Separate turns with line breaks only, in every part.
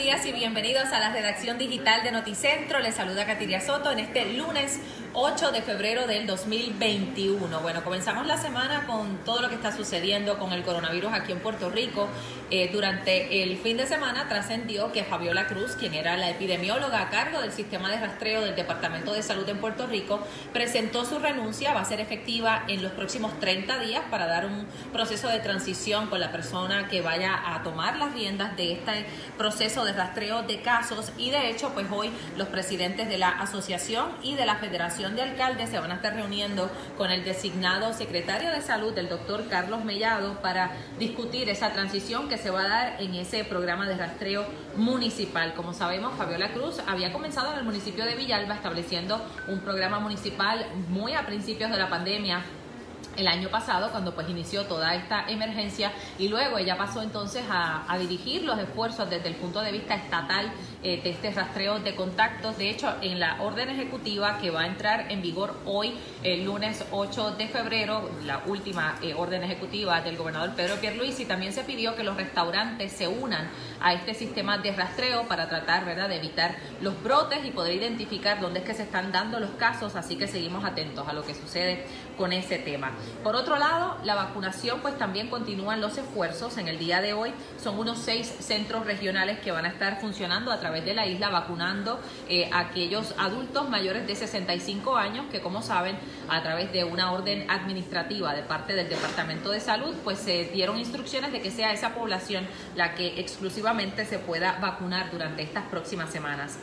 días y bienvenidos a la redacción digital de Noticentro. Les saluda Katiria Soto en este lunes 8 de febrero del 2021. Bueno, comenzamos la semana con todo lo que está sucediendo con el coronavirus aquí en Puerto Rico. Eh, durante el fin de semana trascendió que Fabiola Cruz, quien era la epidemióloga a cargo del sistema de rastreo del Departamento de Salud en Puerto Rico, presentó su renuncia. Va a ser efectiva en los próximos 30 días para dar un proceso de transición con la persona que vaya a tomar las riendas de este proceso de rastreo de casos. Y de hecho, pues hoy los presidentes de la asociación y de la federación de Alcaldes se van a estar reuniendo con el designado secretario de Salud, el doctor Carlos Mellado, para discutir esa transición que se va a dar en ese programa de rastreo municipal. Como sabemos, Fabiola Cruz había comenzado en el municipio de Villalba estableciendo un programa municipal muy a principios de la pandemia el año pasado cuando pues inició toda esta emergencia y luego ella pasó entonces a, dirigir los esfuerzos desde el punto de vista estatal eh, de este rastreo de contactos. De hecho, en la orden ejecutiva que va a entrar en vigor hoy, el lunes 8 de febrero, la última eh, orden ejecutiva del gobernador Pedro Pierluisi, también se pidió que los restaurantes se unan a este sistema de rastreo para tratar ¿verdad? de evitar los brotes y poder identificar dónde es que se están dando los casos, así que seguimos atentos a lo que sucede con ese tema. Por otro lado, la vacunación, pues también continúan los esfuerzos. En el día de hoy son unos seis centros regionales que van a estar funcionando a través de la isla, vacunando eh, a aquellos adultos mayores de 65 años que, como saben, a través de una orden administrativa de parte del Departamento de Salud, pues se dieron instrucciones de que sea esa población la que exclusivamente se pueda vacunar durante estas próximas semanas.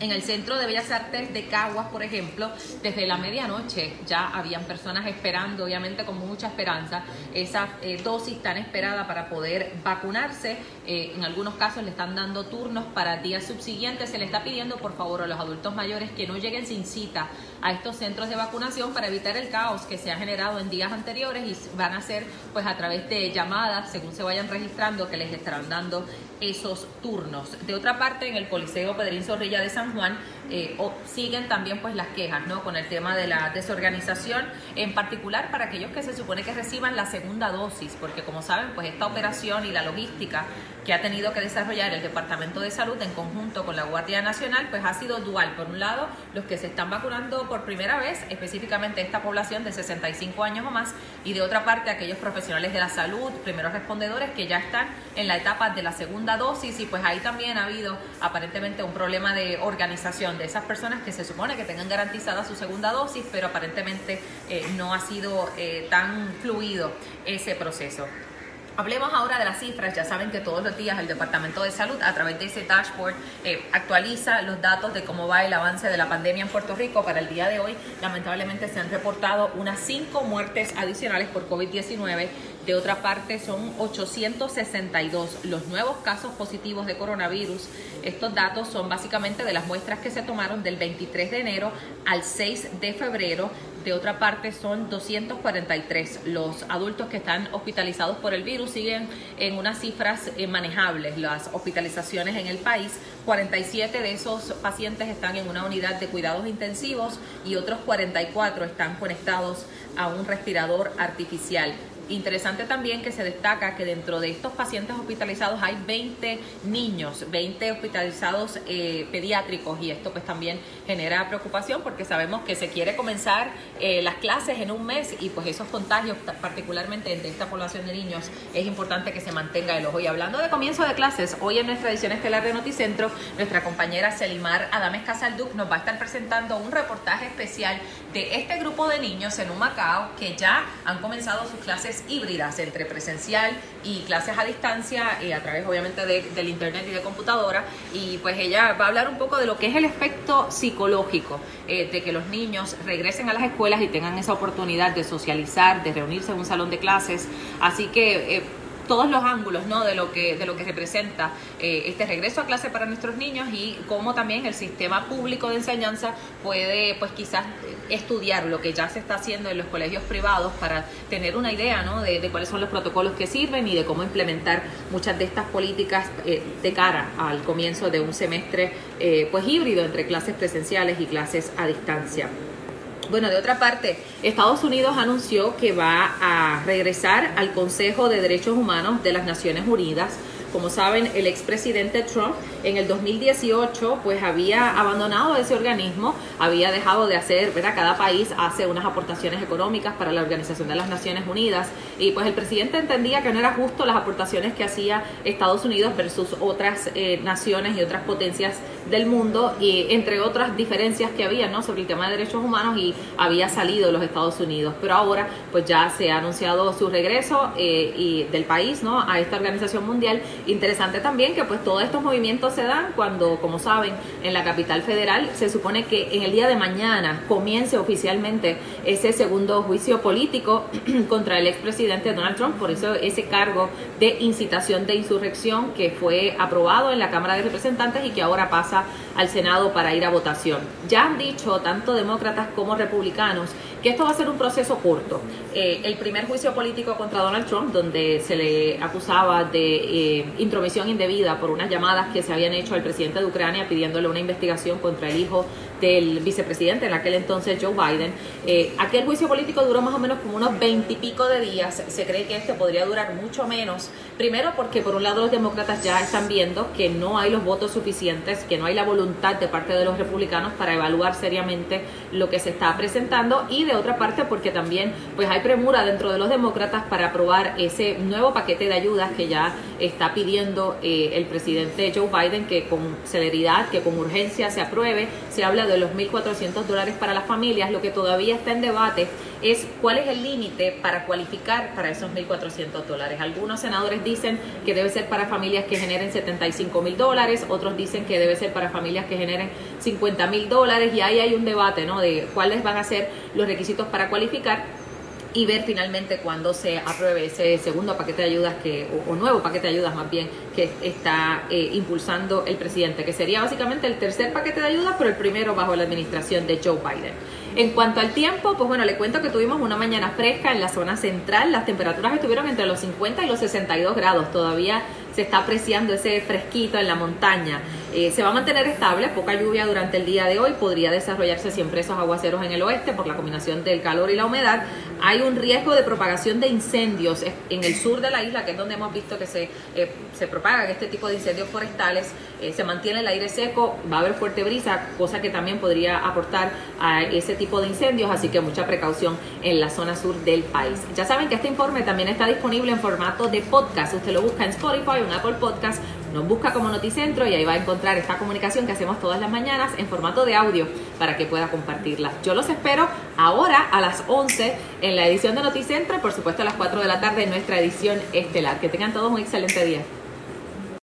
En el Centro de Bellas Artes de Caguas, por ejemplo, desde la medianoche ya habían personas esperando, obviamente con mucha esperanza, esa eh, dosis tan esperada para poder vacunarse. Eh, en algunos casos le están dando turnos para días subsiguientes. Se le está pidiendo, por favor, a los adultos mayores que no lleguen sin cita a estos centros de vacunación para evitar el caos que se ha generado en días anteriores y van a ser pues a través de llamadas, según se vayan registrando, que les estarán dando esos turnos. De otra parte, en el Coliseo Pedrín Zorrilla de San Juan eh, siguen también pues las quejas ¿no? con el tema de la desorganización, en particular para aquellos que se supone que reciban la segunda dosis, porque como saben, pues esta operación y la logística que ha tenido que desarrollar el Departamento de Salud en conjunto con la Guardia Nacional, pues ha sido dual. Por un lado, los que se están vacunando por primera vez, específicamente esta población de 65 años o más, y de otra parte aquellos profesionales de la salud, primeros respondedores que ya están en la etapa de la segunda dosis y pues ahí también ha habido aparentemente un problema de organización de esas personas que se supone que tengan garantizada su segunda dosis, pero aparentemente eh, no ha sido eh, tan fluido ese proceso. Hablemos ahora de las cifras. Ya saben que todos los días el Departamento de Salud, a través de ese dashboard, eh, actualiza los datos de cómo va el avance de la pandemia en Puerto Rico. Para el día de hoy, lamentablemente, se han reportado unas cinco muertes adicionales por COVID-19 de otra parte, son 862 los nuevos casos positivos de coronavirus. Estos datos son básicamente de las muestras que se tomaron del 23 de enero al 6 de febrero. De otra parte, son 243 los adultos que están hospitalizados por el virus. Siguen en unas cifras eh, manejables las hospitalizaciones en el país. 47 de esos pacientes están en una unidad de cuidados intensivos y otros 44 están conectados a un respirador artificial. Interesante también que se destaca que dentro de estos pacientes hospitalizados hay 20 niños, 20 hospitalizados eh, pediátricos y esto pues también genera preocupación porque sabemos que se quiere comenzar eh, las clases en un mes y pues esos contagios, particularmente entre esta población de niños, es importante que se mantenga el ojo. Y hablando de comienzo de clases, hoy en nuestra edición estelar de Noticentro, nuestra compañera Selimar Adames Casalduc nos va a estar presentando un reportaje especial de este grupo de niños en un Macao que ya han comenzado sus clases híbridas entre presencial y clases a distancia y a través obviamente del internet y de computadora. Y pues ella va a hablar un poco de lo que es el efecto psicológico eh, de que los niños regresen a las escuelas y tengan esa oportunidad de socializar, de reunirse en un salón de clases, así que eh, todos los ángulos ¿no? de, lo que, de lo que representa eh, este regreso a clase para nuestros niños y cómo también el sistema público de enseñanza puede pues quizás estudiar lo que ya se está haciendo en los colegios privados para tener una idea ¿no? de, cuáles son los protocolos que sirven y de cómo implementar muchas de estas políticas eh, de cara al comienzo de un semestre eh, pues híbrido entre clases presenciales y clases a distancia. Bueno, de otra parte, Estados Unidos anunció que va a regresar al Consejo de Derechos Humanos de las Naciones Unidas Como saben, el expresidente Trump en el 2018 pues había abandonado ese organismo, había dejado de hacer, ¿verdad? Cada país hace unas aportaciones económicas para la Organización de las Naciones Unidas y pues el presidente entendía que no era justo las aportaciones que hacía Estados Unidos versus otras eh, naciones y otras potencias del mundo y entre otras diferencias que había, ¿no? Sobre el tema de derechos humanos y había salido de los Estados Unidos, pero ahora pues ya se ha anunciado su regreso eh, y del país, ¿no? A esta organización mundial. Interesante también que pues todos estos movimientos se dan cuando, como saben, en la capital federal se supone que en el día de mañana comience oficialmente ese segundo juicio político contra el expresidente Donald Trump, por eso ese cargo de incitación de insurrección que fue aprobado en la Cámara de Representantes y que ahora pasa al Senado para ir a votación. Ya han dicho tanto demócratas como republicanos que esto va a ser un proceso corto. Eh, el primer juicio político contra Donald Trump, donde se le acusaba de eh, intromisión indebida por unas llamadas que se habían hecho al presidente de Ucrania pidiéndole una investigación contra el hijo del vicepresidente en aquel entonces Joe Biden. Eh, aquel juicio político duró más o menos como unos veintipico de días. Se cree que este podría durar mucho menos. Primero porque por un lado los demócratas ya están viendo que no hay los votos suficientes, que no hay la voluntad de parte de los republicanos para evaluar seriamente lo que se está presentando. Y de otra parte porque también pues hay premura dentro de los demócratas para aprobar ese nuevo paquete de ayudas que ya está pidiendo eh, el presidente Joe Biden que con celeridad, que con urgencia se apruebe. Se habla de los 1.400 dólares para las familias. Lo que todavía está en debate es cuál es el límite para cualificar para esos 1.400 dólares. Algunos senadores dicen que debe ser para familias que generen 75 mil dólares, otros dicen que debe ser para familias que generen 50 mil dólares y ahí hay un debate ¿no? de cuáles van a ser los requisitos para cualificar y ver finalmente cuando se apruebe ese segundo paquete de ayudas que o, nuevo paquete de ayudas más bien que está eh, impulsando el presidente que sería básicamente el tercer paquete de ayudas pero el primero bajo la administración de Joe Biden. En cuanto al tiempo pues bueno le cuento que tuvimos una mañana fresca en la zona central. Las temperaturas estuvieron entre los 50 y los 62 grados. Todavía se está apreciando ese fresquito en la montaña. Eh, se va a mantener estable, poca lluvia durante el día de hoy, podría desarrollarse siempre esos aguaceros en el oeste por la combinación del calor y la humedad. Hay un riesgo de propagación de incendios en el sur de la isla, que es donde hemos visto que se, eh, se propagan este tipo de incendios forestales. Eh, se mantiene el aire seco, va a haber fuerte brisa, cosa que también podría aportar a ese tipo de incendios, así que mucha precaución en la zona sur del país. Ya saben que este informe también está disponible en formato de podcast. Usted lo busca en Spotify un Apple Podcast, nos busca como Noticentro y ahí va a encontrar esta comunicación que hacemos todas las mañanas en formato de audio para que pueda compartirla. Yo los espero ahora a las 11 en la edición de Noticentro y por supuesto a las 4 de la tarde en nuestra edición estelar. Que tengan todos un excelente día.